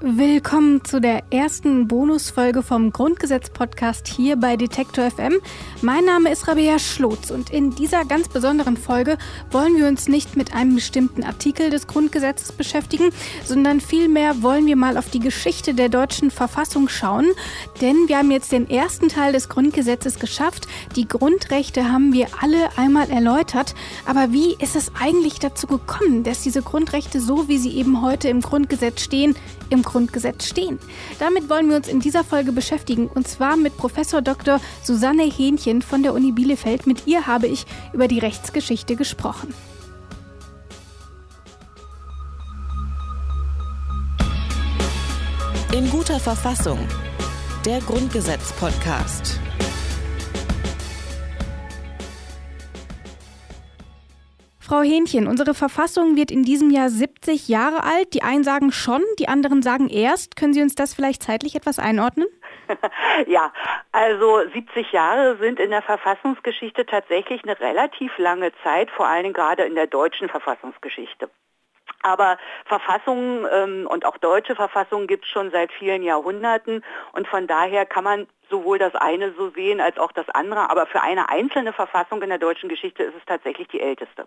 Willkommen zu der ersten Bonusfolge vom Grundgesetz-Podcast hier bei Detektor FM. Mein Name ist Rabea Schlotz und in dieser ganz besonderen Folge wollen wir uns nicht mit einem bestimmten Artikel des Grundgesetzes beschäftigen, sondern vielmehr wollen wir mal auf die Geschichte der deutschen Verfassung schauen. Denn wir haben jetzt den ersten Teil des Grundgesetzes geschafft. Die Grundrechte haben wir alle einmal erläutert. Aber wie ist es eigentlich dazu gekommen, dass diese Grundrechte so, wie sie eben heute im Grundgesetz stehen, im Grundgesetz stehen. Damit wollen wir uns in dieser Folge beschäftigen und zwar mit Professor Dr. Susanne Hähnchen von der Uni Bielefeld. Mit ihr habe ich über die Rechtsgeschichte gesprochen. In guter Verfassung. Der Grundgesetz-Podcast. Frau Hähnchen, unsere Verfassung wird in diesem Jahr 70 Jahre alt. Die einen sagen schon, die anderen sagen erst. Können Sie uns das vielleicht zeitlich etwas einordnen? ja, also 70 Jahre sind in der Verfassungsgeschichte tatsächlich eine relativ lange Zeit, vor Dingen gerade in der deutschen Verfassungsgeschichte. Aber Verfassungen ähm, und auch deutsche Verfassungen gibt es schon seit vielen Jahrhunderten und von daher kann man sowohl das eine so sehen als auch das andere. Aber für eine einzelne Verfassung in der deutschen Geschichte ist es tatsächlich die älteste.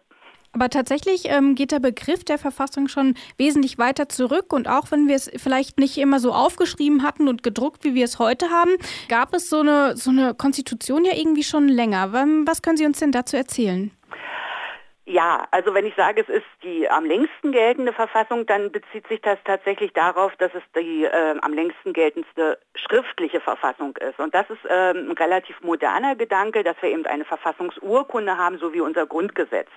Aber tatsächlich ähm, geht der Begriff der Verfassung schon wesentlich weiter zurück. Und auch wenn wir es vielleicht nicht immer so aufgeschrieben hatten und gedruckt, wie wir es heute haben, gab es so eine, so eine Konstitution ja irgendwie schon länger. Was können Sie uns denn dazu erzählen? Ja, also wenn ich sage, es ist die am längsten geltende Verfassung, dann bezieht sich das tatsächlich darauf, dass es die äh, am längsten geltendste schriftliche Verfassung ist. Und das ist äh, ein relativ moderner Gedanke, dass wir eben eine Verfassungsurkunde haben, so wie unser Grundgesetz.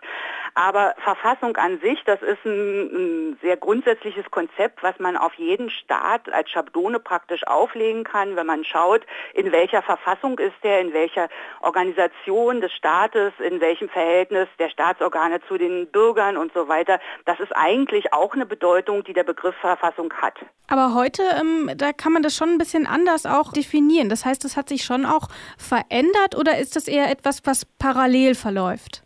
Aber Verfassung an sich, das ist ein, ein sehr grundsätzliches Konzept, was man auf jeden Staat als Schablone praktisch auflegen kann, wenn man schaut, in welcher Verfassung ist der, in welcher Organisation des Staates, in welchem Verhältnis der Staatsorganisation Organe zu den Bürgern und so weiter. Das ist eigentlich auch eine Bedeutung, die der Begriff Verfassung hat. Aber heute, ähm, da kann man das schon ein bisschen anders auch definieren. Das heißt, das hat sich schon auch verändert oder ist das eher etwas, was parallel verläuft?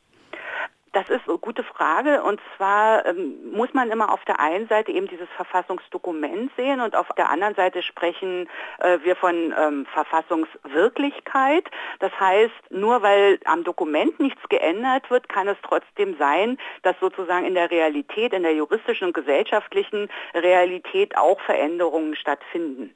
Das ist eine gute Frage und zwar ähm, muss man immer auf der einen Seite eben dieses Verfassungsdokument sehen und auf der anderen Seite sprechen äh, wir von ähm, Verfassungswirklichkeit. Das heißt, nur weil am Dokument nichts geändert wird, kann es trotzdem sein, dass sozusagen in der Realität, in der juristischen und gesellschaftlichen Realität auch Veränderungen stattfinden.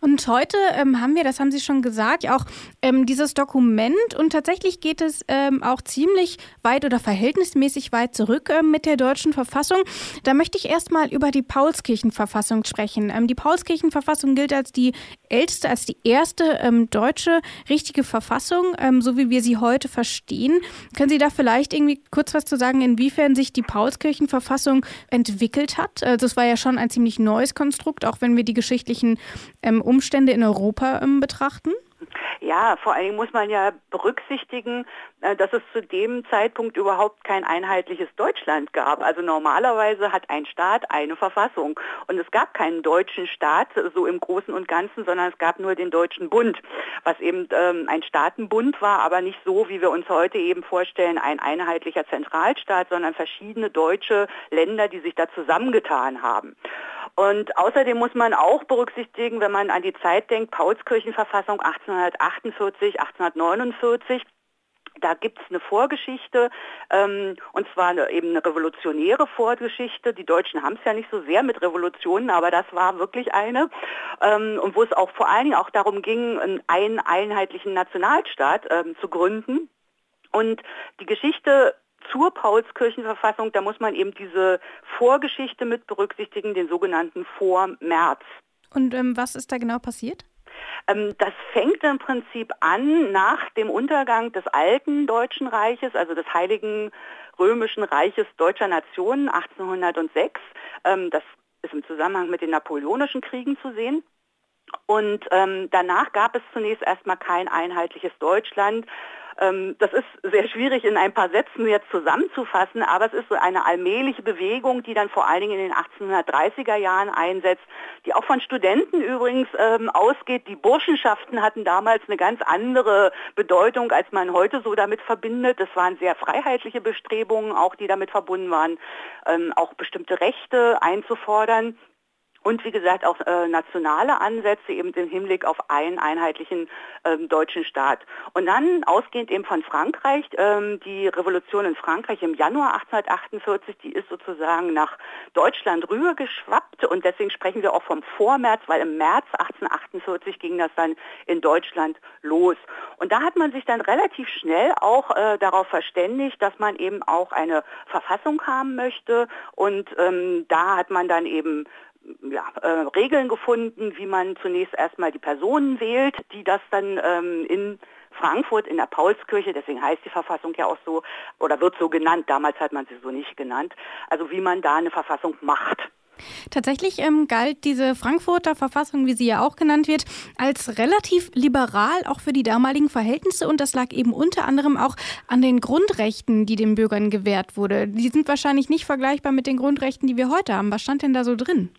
Und heute ähm, haben wir, das haben Sie schon gesagt, auch ähm, dieses Dokument und tatsächlich geht es ähm, auch ziemlich weit oder verhältnismäßig weit zurück ähm, mit der deutschen Verfassung. Da möchte ich erstmal über die Paulskirchenverfassung sprechen. Ähm, die Paulskirchenverfassung gilt als die älteste, als die erste ähm, deutsche richtige Verfassung, so wie wir sie heute verstehen. Können Sie da vielleicht irgendwie kurz was zu sagen, inwiefern sich die Paulskirchenverfassung entwickelt hat? Also es war ja schon ein ziemlich neues Konstrukt, auch wenn wir die geschichtlichen ähm, Umstände in Europa ähm, betrachten? Ja, vor allen Dingen muss man ja berücksichtigen, äh, dass es zu dem Zeitpunkt überhaupt kein einheitliches Deutschland gab. Also normalerweise hat ein Staat eine Verfassung und es gab keinen deutschen Staat so im Großen und Ganzen, sondern es gab nur den Deutschen Bund, was eben ähm, ein Staatenbund war, aber nicht so, wie wir uns heute eben vorstellen, ein einheitlicher Zentralstaat, sondern verschiedene deutsche Länder, die sich da zusammengetan haben. Und außerdem muss man auch berücksichtigen, wenn man an die Zeit denkt, Paulskirchenverfassung 1848, 1849, da gibt es eine Vorgeschichte, ähm, und zwar eine, eben eine revolutionäre Vorgeschichte. Die Deutschen haben es ja nicht so sehr mit Revolutionen, aber das war wirklich eine. Ähm, und wo es auch vor allen Dingen auch darum ging, einen einheitlichen Nationalstaat ähm, zu gründen. Und die Geschichte zur Paulskirchenverfassung, da muss man eben diese Vorgeschichte mit berücksichtigen, den sogenannten Vormärz. Und ähm, was ist da genau passiert? Ähm, das fängt im Prinzip an nach dem Untergang des alten Deutschen Reiches, also des Heiligen Römischen Reiches Deutscher Nationen 1806. Ähm, das ist im Zusammenhang mit den Napoleonischen Kriegen zu sehen. Und ähm, danach gab es zunächst erstmal kein einheitliches Deutschland, das ist sehr schwierig in ein paar Sätzen jetzt zusammenzufassen, aber es ist so eine allmähliche Bewegung, die dann vor allen Dingen in den 1830er Jahren einsetzt, die auch von Studenten übrigens ähm, ausgeht. Die Burschenschaften hatten damals eine ganz andere Bedeutung, als man heute so damit verbindet. Das waren sehr freiheitliche Bestrebungen, auch die damit verbunden waren, ähm, auch bestimmte Rechte einzufordern. Und wie gesagt auch äh, nationale Ansätze eben im Hinblick auf einen einheitlichen ähm, deutschen Staat. Und dann ausgehend eben von Frankreich, ähm, die Revolution in Frankreich im Januar 1848, die ist sozusagen nach Deutschland rübergeschwappt und deswegen sprechen wir auch vom Vormärz, weil im März 1848 ging das dann in Deutschland los. Und da hat man sich dann relativ schnell auch äh, darauf verständigt, dass man eben auch eine Verfassung haben möchte und ähm, da hat man dann eben ja, äh, Regeln gefunden, wie man zunächst erstmal die Personen wählt, die das dann ähm, in Frankfurt in der Paulskirche, deswegen heißt die Verfassung ja auch so oder wird so genannt, damals hat man sie so nicht genannt, also wie man da eine Verfassung macht. Tatsächlich ähm, galt diese Frankfurter Verfassung, wie sie ja auch genannt wird, als relativ liberal auch für die damaligen Verhältnisse und das lag eben unter anderem auch an den Grundrechten, die den Bürgern gewährt wurde. Die sind wahrscheinlich nicht vergleichbar mit den Grundrechten, die wir heute haben. Was stand denn da so drin?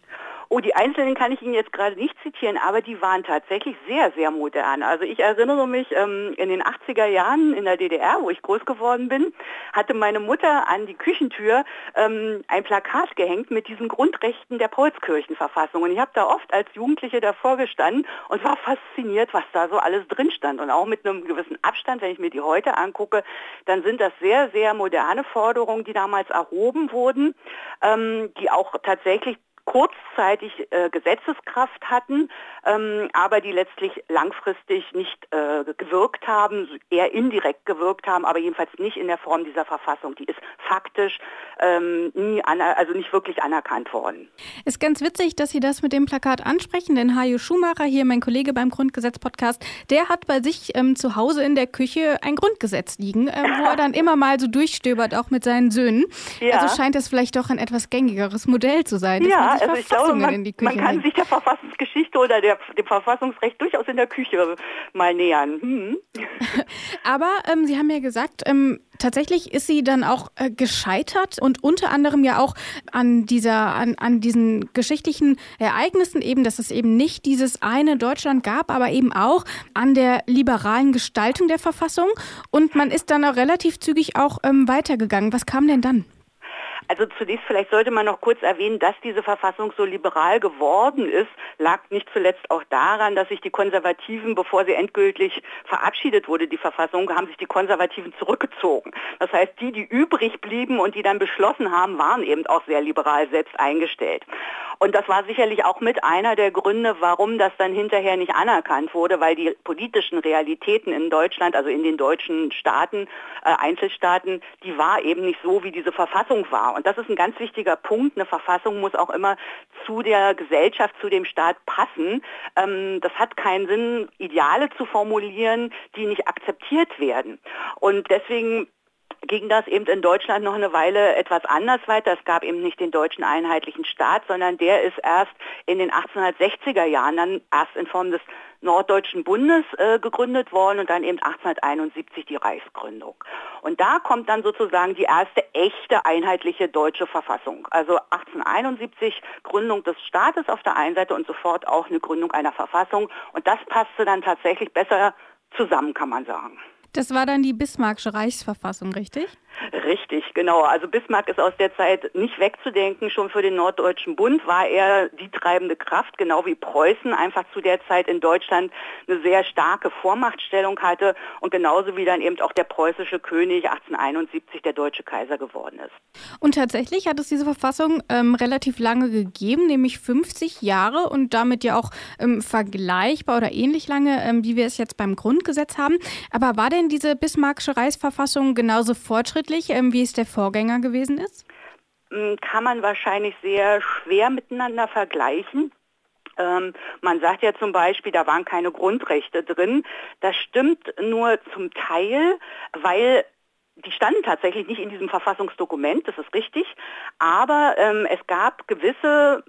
Oh, die einzelnen kann ich Ihnen jetzt gerade nicht zitieren, aber die waren tatsächlich sehr, sehr modern. Also ich erinnere mich, ähm, in den 80er Jahren in der DDR, wo ich groß geworden bin, hatte meine Mutter an die Küchentür ähm, ein Plakat gehängt mit diesen Grundrechten der Paulskirchenverfassung. Und ich habe da oft als Jugendliche davor gestanden und war fasziniert, was da so alles drin stand. Und auch mit einem gewissen Abstand, wenn ich mir die heute angucke, dann sind das sehr, sehr moderne Forderungen, die damals erhoben wurden, ähm, die auch tatsächlich kurzzeitig äh, Gesetzeskraft hatten, ähm, aber die letztlich langfristig nicht äh, gewirkt haben, eher indirekt gewirkt haben, aber jedenfalls nicht in der Form dieser Verfassung. Die ist faktisch ähm, nie also nicht wirklich anerkannt worden. Ist ganz witzig, dass Sie das mit dem Plakat ansprechen, denn Hajo Schumacher, hier mein Kollege beim Grundgesetz-Podcast, der hat bei sich ähm, zu Hause in der Küche ein Grundgesetz liegen, äh, wo er dann immer mal so durchstöbert, auch mit seinen Söhnen. Ja. Also scheint es vielleicht doch ein etwas gängigeres Modell zu sein. Ja, also ich glaube, man, man kann sich der Verfassungsgeschichte oder der, dem Verfassungsrecht durchaus in der Küche mal nähern. Hm. Aber ähm, Sie haben ja gesagt, ähm, tatsächlich ist sie dann auch äh, gescheitert und unter anderem ja auch an dieser, an, an diesen geschichtlichen Ereignissen eben, dass es eben nicht dieses eine Deutschland gab, aber eben auch an der liberalen Gestaltung der Verfassung. Und man ist dann auch relativ zügig auch ähm, weitergegangen. Was kam denn dann? Also zunächst vielleicht sollte man noch kurz erwähnen, dass diese Verfassung so liberal geworden ist, lag nicht zuletzt auch daran, dass sich die Konservativen, bevor sie endgültig verabschiedet wurde, die Verfassung, haben sich die Konservativen zurückgezogen. Das heißt, die, die übrig blieben und die dann beschlossen haben, waren eben auch sehr liberal selbst eingestellt. Und das war sicherlich auch mit einer der Gründe, warum das dann hinterher nicht anerkannt wurde, weil die politischen Realitäten in Deutschland, also in den deutschen Staaten, äh, Einzelstaaten, die war eben nicht so, wie diese Verfassung war. Und das ist ein ganz wichtiger Punkt. Eine Verfassung muss auch immer zu der Gesellschaft, zu dem Staat passen. Ähm, das hat keinen Sinn, Ideale zu formulieren, die nicht akzeptiert werden. Und deswegen ging das eben in Deutschland noch eine Weile etwas anders weiter. Es gab eben nicht den deutschen einheitlichen Staat, sondern der ist erst in den 1860er Jahren dann erst in Form des Norddeutschen Bundes äh, gegründet worden und dann eben 1871 die Reichsgründung. Und da kommt dann sozusagen die erste echte einheitliche deutsche Verfassung. Also 1871 Gründung des Staates auf der einen Seite und sofort auch eine Gründung einer Verfassung. Und das passte dann tatsächlich besser zusammen, kann man sagen. Das war dann die Bismarckische Reichsverfassung, richtig? Richtig, genau. Also Bismarck ist aus der Zeit nicht wegzudenken. Schon für den Norddeutschen Bund war er die treibende Kraft, genau wie Preußen einfach zu der Zeit in Deutschland eine sehr starke Vormachtstellung hatte und genauso wie dann eben auch der preußische König 1871 der deutsche Kaiser geworden ist. Und tatsächlich hat es diese Verfassung ähm, relativ lange gegeben, nämlich 50 Jahre und damit ja auch ähm, vergleichbar oder ähnlich lange, ähm, wie wir es jetzt beim Grundgesetz haben. Aber war denn diese Bismarckische Reichsverfassung genauso fortschrittlich? fortschrittlich, ähm, wie es der Vorgänger gewesen ist? Mm, kann man wahrscheinlich sehr schwer miteinander vergleichen. Ähm, man sagt ja zum Beispiel, da waren keine Grundrechte drin. Das stimmt nur zum Teil, weil die standen tatsächlich nicht in diesem Verfassungsdokument, das ist richtig, aber ähm, es gab gewisse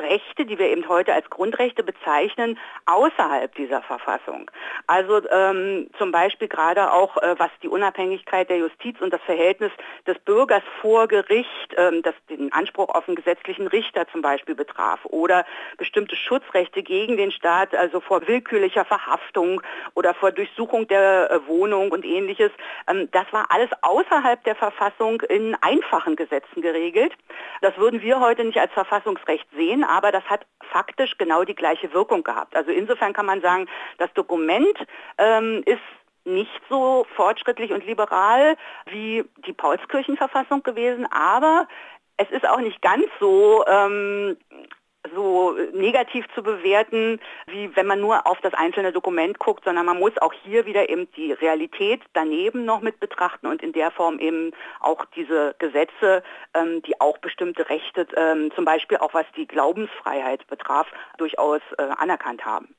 Rechte, die wir eben heute als Grundrechte bezeichnen, außerhalb dieser Verfassung. Also ähm, zum Beispiel gerade auch, äh, was die Unabhängigkeit der Justiz und das Verhältnis des Bürgers vor Gericht, ähm, das den Anspruch auf einen gesetzlichen Richter zum Beispiel betraf oder bestimmte Schutzrechte gegen den Staat, also vor willkürlicher Verhaftung oder vor Durchsuchung der äh, Wohnung und ähnliches. Ähm, das war alles außerhalb der Verfassung in einfachen Gesetzen geregelt. Das würden wir heute nicht als Verfassungsrecht sehen aber das hat faktisch genau die gleiche Wirkung gehabt. Also insofern kann man sagen, das Dokument ähm, ist nicht so fortschrittlich und liberal wie die Paulskirchenverfassung gewesen, aber es ist auch nicht ganz so ähm, so negativ zu bewerten, wie wenn man nur auf das einzelne Dokument guckt, sondern man muss auch hier wieder eben die Realität daneben noch mit betrachten und in der Form eben auch diese Gesetze, ähm, die auch bestimmte Rechte, ähm, zum Beispiel auch was die Glaubensfreiheit betraf, durchaus äh, anerkannt haben.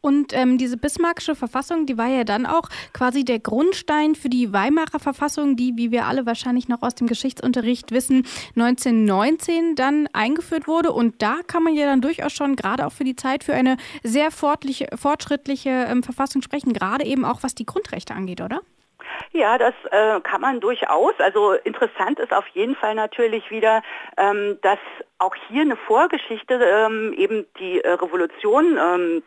Und ähm, diese Bismarckische Verfassung, die war ja dann auch quasi der Grundstein für die Weimarer Verfassung, die, wie wir alle wahrscheinlich noch aus dem Geschichtsunterricht wissen, 1919 dann eingeführt wurde. Und da kann man man ja dann durchaus schon gerade auch für die Zeit für eine sehr fortschrittliche ähm, Verfassung sprechen, gerade eben auch was die Grundrechte angeht, oder? Ja, das äh, kann man durchaus. Also interessant ist auf jeden Fall natürlich wieder, ähm, dass auch hier eine Vorgeschichte, ähm, eben die äh, Revolution ähm,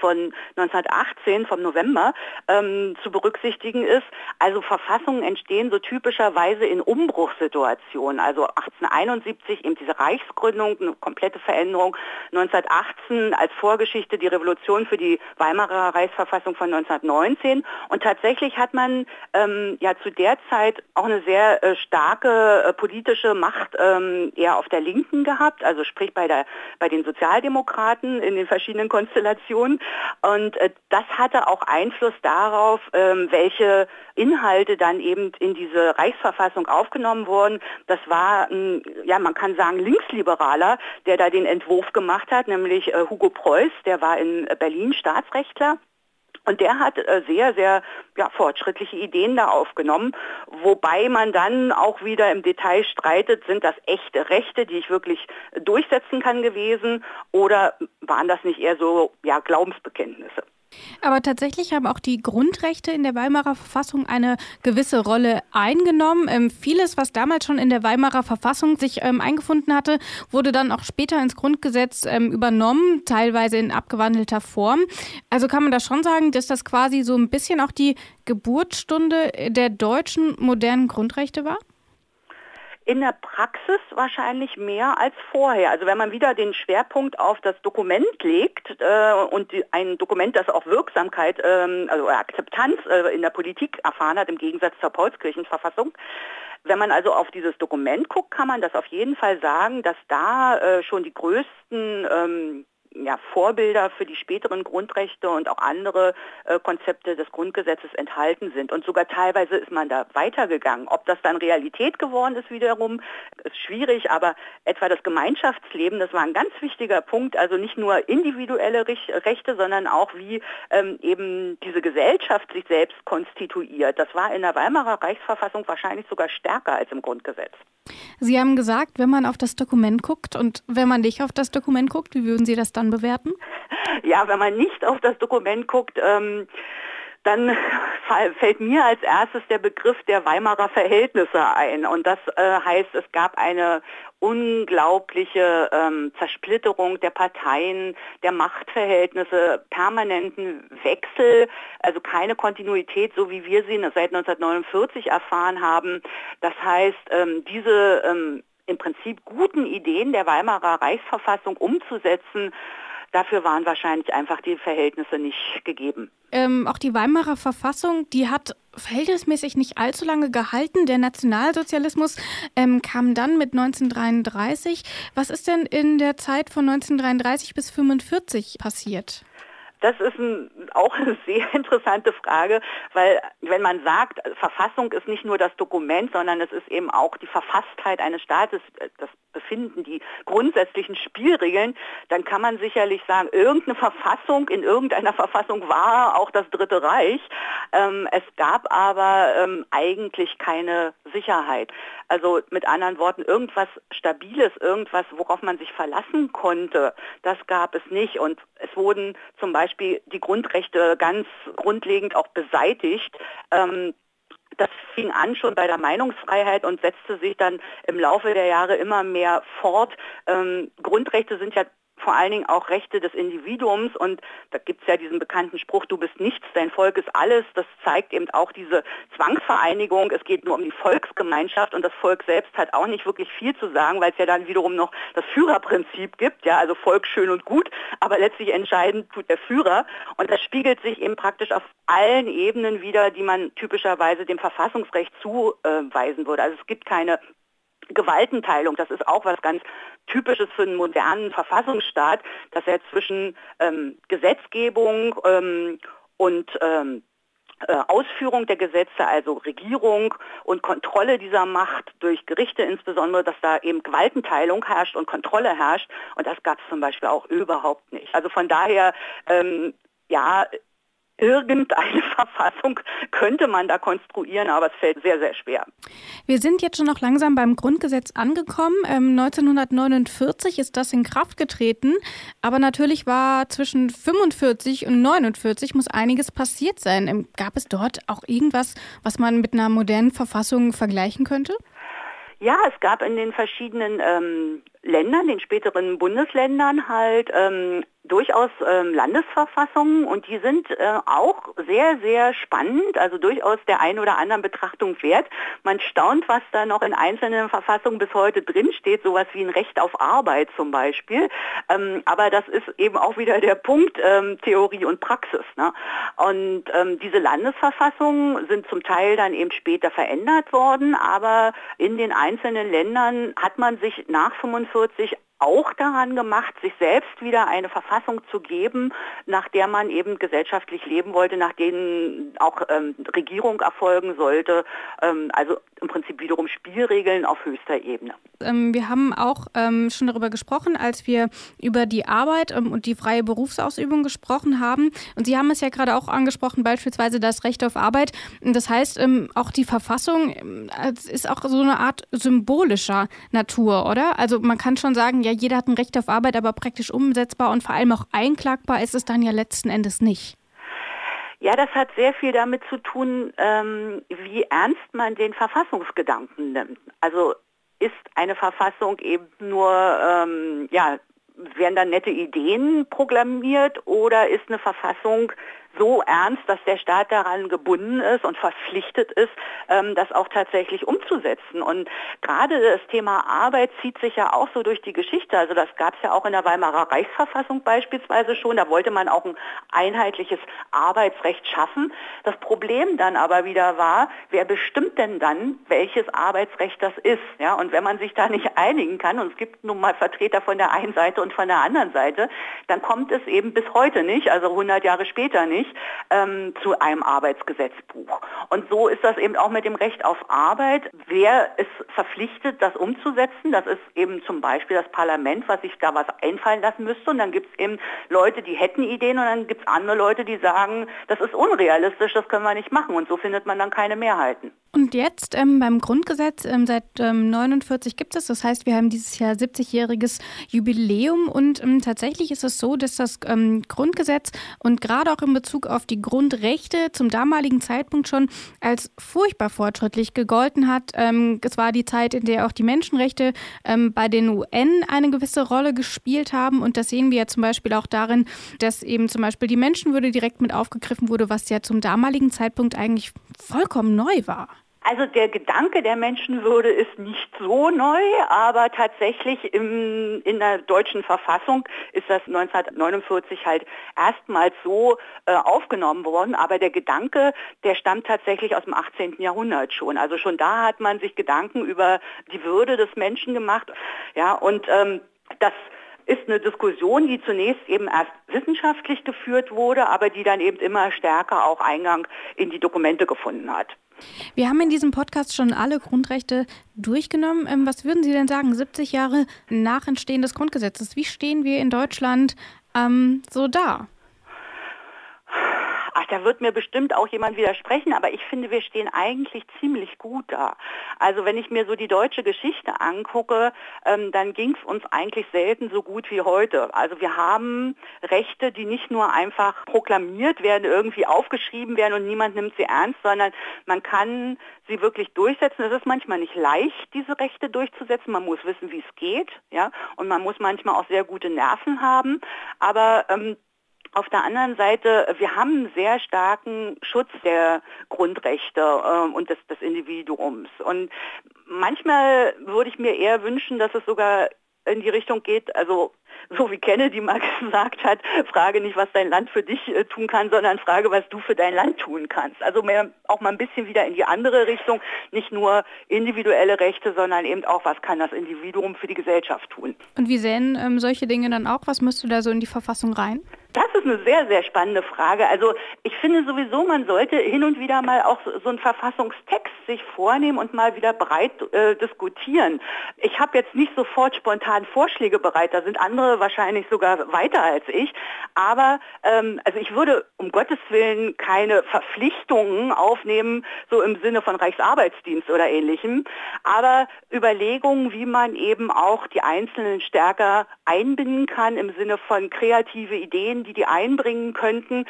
von 1918, vom November, ähm, zu berücksichtigen ist. Also Verfassungen entstehen so typischerweise in Umbruchssituationen. Also 1871 eben diese Reichsgründung, eine komplette Veränderung. 1918 als Vorgeschichte die Revolution für die Weimarer Reichsverfassung von 1919. Und tatsächlich hat man ähm, ja zu der Zeit auch eine sehr äh, starke äh, politische Macht ähm, eher auf der Linken gehabt, also sprich bei, der, bei den Sozialdemokraten in den verschiedenen Konstellationen. Und äh, das hatte auch Einfluss darauf, ähm, welche Inhalte dann eben in diese Reichsverfassung aufgenommen wurden. Das war, ein, ja, man kann sagen, Linksliberaler, der da den Entwurf gemacht hat, nämlich äh, Hugo Preuß, der war in Berlin Staatsrechtler. Und der hat äh, sehr, sehr ja, fortschrittliche Ideen da aufgenommen, wobei man dann auch wieder im Detail streitet, sind das echte Rechte, die ich wirklich durchsetzen kann gewesen oder waren das nicht eher so ja, Glaubensbekenntnisse? Aber tatsächlich haben auch die Grundrechte in der Weimarer Verfassung eine gewisse Rolle eingenommen. Ähm, vieles, was damals schon in der Weimarer Verfassung sich ähm, eingefunden hatte, wurde dann auch später ins Grundgesetz ähm, übernommen, teilweise in abgewandelter Form. Also kann man da schon sagen, dass das quasi so ein bisschen auch die Geburtsstunde der deutschen modernen Grundrechte war? In der Praxis wahrscheinlich mehr als vorher. Also wenn man wieder den Schwerpunkt auf das Dokument legt äh, und die, ein Dokument, das auch Wirksamkeit, ähm, also Akzeptanz äh, in der Politik erfahren hat, im Gegensatz zur Paulskirchenverfassung, wenn man also auf dieses Dokument guckt, kann man das auf jeden Fall sagen, dass da äh, schon die größten ähm, ja, Vorbilder für die späteren Grundrechte und auch andere äh, Konzepte des Grundgesetzes enthalten sind. Und sogar teilweise ist man da weitergegangen. Ob das dann Realität geworden ist wiederum, ist schwierig, aber etwa das Gemeinschaftsleben, das war ein ganz wichtiger Punkt, also nicht nur individuelle Rechte, sondern auch wie ähm, eben diese Gesellschaft sich selbst konstituiert. Das war in der Weimarer Reichsverfassung wahrscheinlich sogar stärker als im Grundgesetz. Sie haben gesagt, wenn man auf das Dokument guckt und wenn man nicht auf das Dokument guckt, wie würden Sie das dann bewerten? Ja, wenn man nicht auf das Dokument guckt, ähm, dann fällt mir als erstes der Begriff der Weimarer Verhältnisse ein. Und das äh, heißt, es gab eine unglaubliche ähm, Zersplitterung der Parteien, der Machtverhältnisse, permanenten Wechsel, also keine Kontinuität, so wie wir sie seit 1949 erfahren haben. Das heißt, ähm, diese ähm, im Prinzip guten Ideen der Weimarer Reichsverfassung umzusetzen, Dafür waren wahrscheinlich einfach die Verhältnisse nicht gegeben. Ähm, auch die Weimarer Verfassung, die hat verhältnismäßig nicht allzu lange gehalten. Der Nationalsozialismus ähm, kam dann mit 1933. Was ist denn in der Zeit von 1933 bis 1945 passiert? Das ist ein, auch eine sehr interessante Frage, weil wenn man sagt, Verfassung ist nicht nur das Dokument, sondern es ist eben auch die Verfasstheit eines Staates, das Befinden, die grundsätzlichen Spielregeln, dann kann man sicherlich sagen, irgendeine Verfassung, in irgendeiner Verfassung war auch das Dritte Reich. Ähm, es gab aber ähm, eigentlich keine Sicherheit. Also mit anderen Worten, irgendwas Stabiles, irgendwas, worauf man sich verlassen konnte, das gab es nicht. Und es wurden zum Beispiel die Grundrechte ganz grundlegend auch beseitigt. Ähm, das fing an schon bei der Meinungsfreiheit und setzte sich dann im Laufe der Jahre immer mehr fort. Ähm, Grundrechte sind ja vor allen Dingen auch Rechte des Individuums und da gibt es ja diesen bekannten Spruch, du bist nichts, dein Volk ist alles. Das zeigt eben auch diese Zwangsvereinigung. Es geht nur um die Volksgemeinschaft und das Volk selbst hat auch nicht wirklich viel zu sagen, weil es ja dann wiederum noch das Führerprinzip gibt, ja, also Volk schön und gut, aber letztlich entscheidend tut der Führer und das spiegelt sich eben praktisch auf allen Ebenen wieder, die man typischerweise dem Verfassungsrecht zuweisen würde. Also es gibt keine Gewaltenteilung, das ist auch was ganz Typisches für einen modernen Verfassungsstaat, dass er zwischen ähm, Gesetzgebung ähm, und ähm, äh, Ausführung der Gesetze, also Regierung und Kontrolle dieser Macht durch Gerichte insbesondere, dass da eben Gewaltenteilung herrscht und Kontrolle herrscht. Und das gab es zum Beispiel auch überhaupt nicht. Also von daher, ähm, ja, irgendeine Verfassung könnte man da konstruieren, aber es fällt sehr, sehr schwer. Wir sind jetzt schon noch langsam beim Grundgesetz angekommen. Ähm, 1949 ist das in Kraft getreten, aber natürlich war zwischen 45 und 49 muss einiges passiert sein. Ähm, gab es dort auch irgendwas, was man mit einer modernen Verfassung vergleichen könnte? Ja, es gab in den verschiedenen ähm, Ländern, den späteren Bundesländern halt ähm, durchaus ähm, Landesverfassungen und die sind äh, auch sehr, sehr spannend, also durchaus der ein oder anderen Betrachtung wert. Man staunt, was da noch in einzelnen Verfassungen bis heute drinsteht, sowas wie ein Recht auf Arbeit zum Beispiel. Ähm, aber das ist eben auch wieder der Punkt ähm, Theorie und Praxis. Ne? Und ähm, diese Landesverfassungen sind zum Teil dann eben später verändert worden, aber in den einzelnen Ländern hat man sich nach 45 45 auch daran gemacht, sich selbst wieder eine Verfassung zu geben, nach der man eben gesellschaftlich leben wollte, nach denen auch ähm, Regierung erfolgen sollte. Ähm, also im Prinzip wiederum Spielregeln auf höchster Ebene. Ähm, wir haben auch ähm, schon darüber gesprochen, als wir über die Arbeit ähm, und die freie Berufsausübung gesprochen haben. Und Sie haben es ja gerade auch angesprochen, beispielsweise das Recht auf Arbeit. Das heißt, ähm, auch die Verfassung ist auch so eine Art symbolischer Natur, oder? Also man kann schon sagen, ja, ja, jeder hat ein Recht auf Arbeit, aber praktisch umsetzbar und vor allem auch einklagbar ist es dann ja letzten Endes nicht. Ja, das hat sehr viel damit zu tun, ähm, wie ernst man den Verfassungsgedanken nimmt. Also ist eine Verfassung eben nur, ähm, ja, werden da nette Ideen programmiert oder ist eine Verfassung so ernst, dass der Staat daran gebunden ist und verpflichtet ist, ähm, das auch tatsächlich umzusetzen. Und gerade das Thema Arbeit zieht sich ja auch so durch die Geschichte. Also das gab es ja auch in der Weimarer Reichsverfassung beispielsweise schon. Da wollte man auch ein einheitliches Arbeitsrecht schaffen. Das Problem dann aber wieder war, wer bestimmt denn dann, welches Arbeitsrecht das ist? Ja, und wenn man sich da nicht einigen kann, und es gibt nun mal Vertreter von der einen Seite und von der anderen Seite, dann kommt es eben bis heute nicht, also 100 Jahre später nicht, nicht ähm, zu einem Arbeitsgesetzbuch. Und so ist das eben auch mit dem Recht auf Arbeit. Wer ist verpflichtet, das umzusetzen? Das ist eben zum Beispiel das Parlament, was sich da was einfallen lassen müsste. Und dann gibt es eben Leute, die hätten Ideen und dann gibt es andere Leute, die sagen, das ist unrealistisch, das können wir nicht machen. Und so findet man dann keine Mehrheiten. Und jetzt ähm, beim Grundgesetz ähm, seit ähm, 49 gibt es, das heißt, wir haben dieses Jahr 70-jähriges Jubiläum und ähm, tatsächlich ist es so, dass das ähm, Grundgesetz und gerade auch in Bezug auf die Grundrechte zum damaligen Zeitpunkt schon als furchtbar fortschrittlich gegolten hat. Ähm, es war die Zeit, in der auch die Menschenrechte bei den UN eine gewisse Rolle gespielt haben und das sehen wir ja zum Beispiel auch darin, dass eben zum Beispiel die Menschenwürde direkt mit aufgegriffen wurde, was ja zum damaligen Zeitpunkt eigentlich vollkommen neu war. Also der Gedanke der Menschenwürde ist nicht so neu, aber tatsächlich im, in der deutschen Verfassung ist das 1949 halt erstmals so äh, aufgenommen worden. Aber der Gedanke, der stammt tatsächlich aus dem 18. Jahrhundert schon. Also schon da hat man sich Gedanken über die Würde des Menschen gemacht. Ja, und ähm, das ist eine Diskussion, die zunächst eben erst wissenschaftlich geführt wurde, aber die dann eben immer stärker auch Eingang in die Dokumente gefunden hat. Wir haben in diesem Podcast schon alle Grundrechte durchgenommen. Ähm, was würden Sie denn sagen, 70 Jahre nach Entstehen des Grundgesetzes? Wie stehen wir in Deutschland ähm, so da? Da wird mir bestimmt auch jemand widersprechen, aber ich finde, wir stehen eigentlich ziemlich gut da. Also wenn ich mir so die deutsche Geschichte angucke, ähm, dann ging es uns eigentlich selten so gut wie heute. Also wir haben Rechte, die nicht nur einfach proklamiert werden, irgendwie aufgeschrieben werden und niemand nimmt sie ernst, sondern man kann sie wirklich durchsetzen. Es ist manchmal nicht leicht, diese Rechte durchzusetzen. Man muss wissen, wie es geht, ja, und man muss manchmal auch sehr gute Nerven haben. Aber ähm, auf der anderen Seite, wir haben einen sehr starken Schutz der Grundrechte äh, und des, des Individuums. Und manchmal würde ich mir eher wünschen, dass es sogar in die Richtung geht, also so wie Kennedy mal gesagt hat, frage nicht, was dein Land für dich äh, tun kann, sondern frage, was du für dein Land tun kannst. Also mehr, auch mal ein bisschen wieder in die andere Richtung, nicht nur individuelle Rechte, sondern eben auch, was kann das Individuum für die Gesellschaft tun. Und wie sehen ähm, solche Dinge dann auch? Was müsste da so in die Verfassung rein? Das ist eine sehr, sehr spannende Frage. Also ich finde sowieso, man sollte hin und wieder mal auch so einen Verfassungstext sich vornehmen und mal wieder breit äh, diskutieren. Ich habe jetzt nicht sofort spontan Vorschläge bereit, da sind andere wahrscheinlich sogar weiter als ich. Aber ähm, also ich würde um Gottes Willen keine Verpflichtungen aufnehmen, so im Sinne von Reichsarbeitsdienst oder ähnlichem. Aber Überlegungen, wie man eben auch die Einzelnen stärker einbinden kann im Sinne von kreative Ideen, die die einbringen könnten.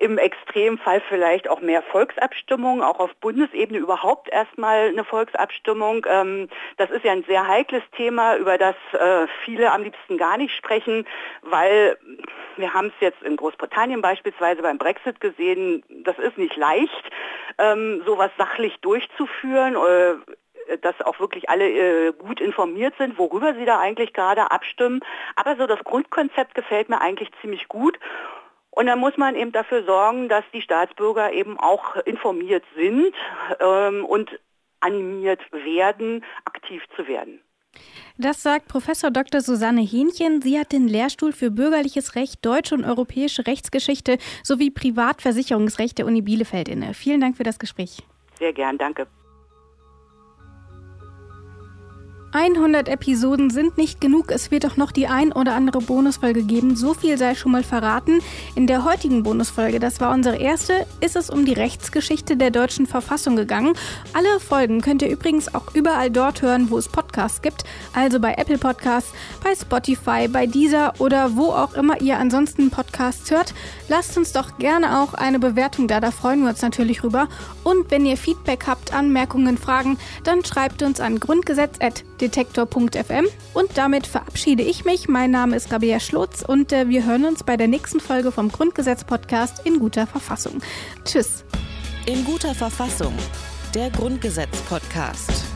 Im Extremfall vielleicht auch mehr Volksabstimmung, auch auf Bundesebene überhaupt erstmal eine Volksabstimmung. Ähm, das ist ja ein sehr heikles Thema, über das äh, viele am liebsten gar nicht sprechen, weil wir haben es jetzt in Großbritannien beispielsweise beim Brexit gesehen, das ist nicht leicht, ähm, sowas sachlich durchzuführen äh, dass auch wirklich alle äh, gut informiert sind, worüber sie da eigentlich gerade abstimmen. Aber so das Grundkonzept gefällt mir eigentlich ziemlich gut. Und dann muss man eben dafür sorgen, dass die Staatsbürger eben auch informiert sind ähm, und animiert werden, aktiv zu werden. Das sagt Professor Dr. Susanne Hähnchen. Sie hat den Lehrstuhl für bürgerliches Recht, deutsche und europäische Rechtsgeschichte sowie Privatversicherungsrecht der Uni Bielefeld inne. Vielen Dank für das Gespräch. Sehr gern, danke. 100 Episoden sind nicht genug. Es wird auch noch die ein oder andere Bonusfolge geben. So viel sei schon mal verraten. In der heutigen Bonusfolge, das war unsere erste, ist es um die Rechtsgeschichte der deutschen Verfassung gegangen. Alle Folgen könnt ihr übrigens auch überall dort hören, wo es Podcasts gibt. Also bei Apple Podcasts, bei Spotify, bei Deezer oder wo auch immer ihr ansonsten Podcasts hört. Lasst uns doch gerne auch eine Bewertung da, da freuen wir uns natürlich rüber. Und wenn ihr Feedback habt, Anmerkungen, Fragen, dann schreibt uns an grundgesetz@ detektor.fm. Und damit verabschiede ich mich. Mein Name ist Rabia Schlotz und äh, wir hören uns bei der nächsten Folge vom Grundgesetz-Podcast in guter Verfassung. Tschüss. In guter Verfassung. Der Grundgesetz-Podcast.